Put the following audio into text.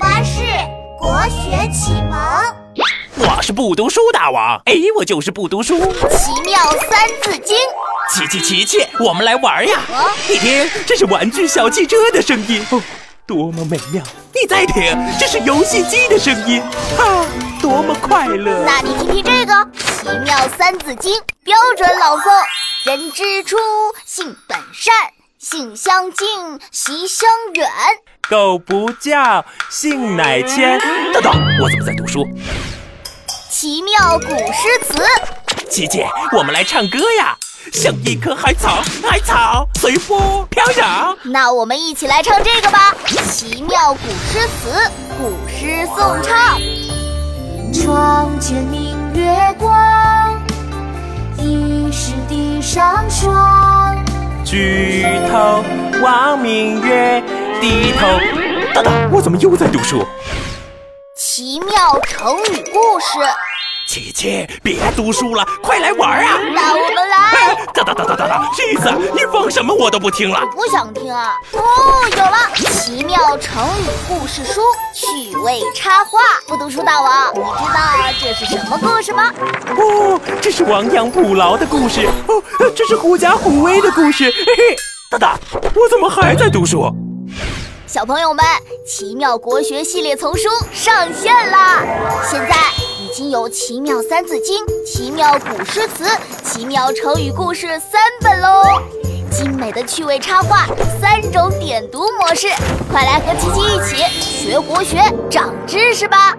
巴士国学启蒙，我是不读书大王，哎，我就是不读书。奇妙三字经，琪琪琪琪，我们来玩呀！你听，这是玩具小汽车的声音，哦，多么美妙！你再听，这是游戏机的声音，啊，多么快乐！那你听听这个奇妙三字经标准朗诵：人之初，性本善，性相近，习相远。苟不教，性乃迁。等等，我怎么在读书？奇妙古诗词，琪琪，我们来唱歌呀！像一棵海草，海草随风飘摇。那我们一起来唱这个吧。奇妙古诗词，古诗颂唱。窗前明月光，疑是地上霜。举头望明月，低头。等等，我怎么又在读书？奇妙成语故事，琪琪，别读书了，快来玩啊！那我们来。等等等等等等，意思你放什么我都不听了。不想听啊！哦，有了，《奇妙成语故事书》趣味插画。不读书大王，你知道这是什么故事吗？哦，这是亡羊补牢的故事。哦，这是狐假虎威的故事。嘿嘿，大大，我怎么还在读书？小朋友们，《奇妙国学》系列丛书上线啦！现在已经有《奇妙三字经》《奇妙古诗词》《奇妙成语故事》三本喽，精美的趣味插画，三种点读模式，快来和琪琪一起学国学、长知识吧！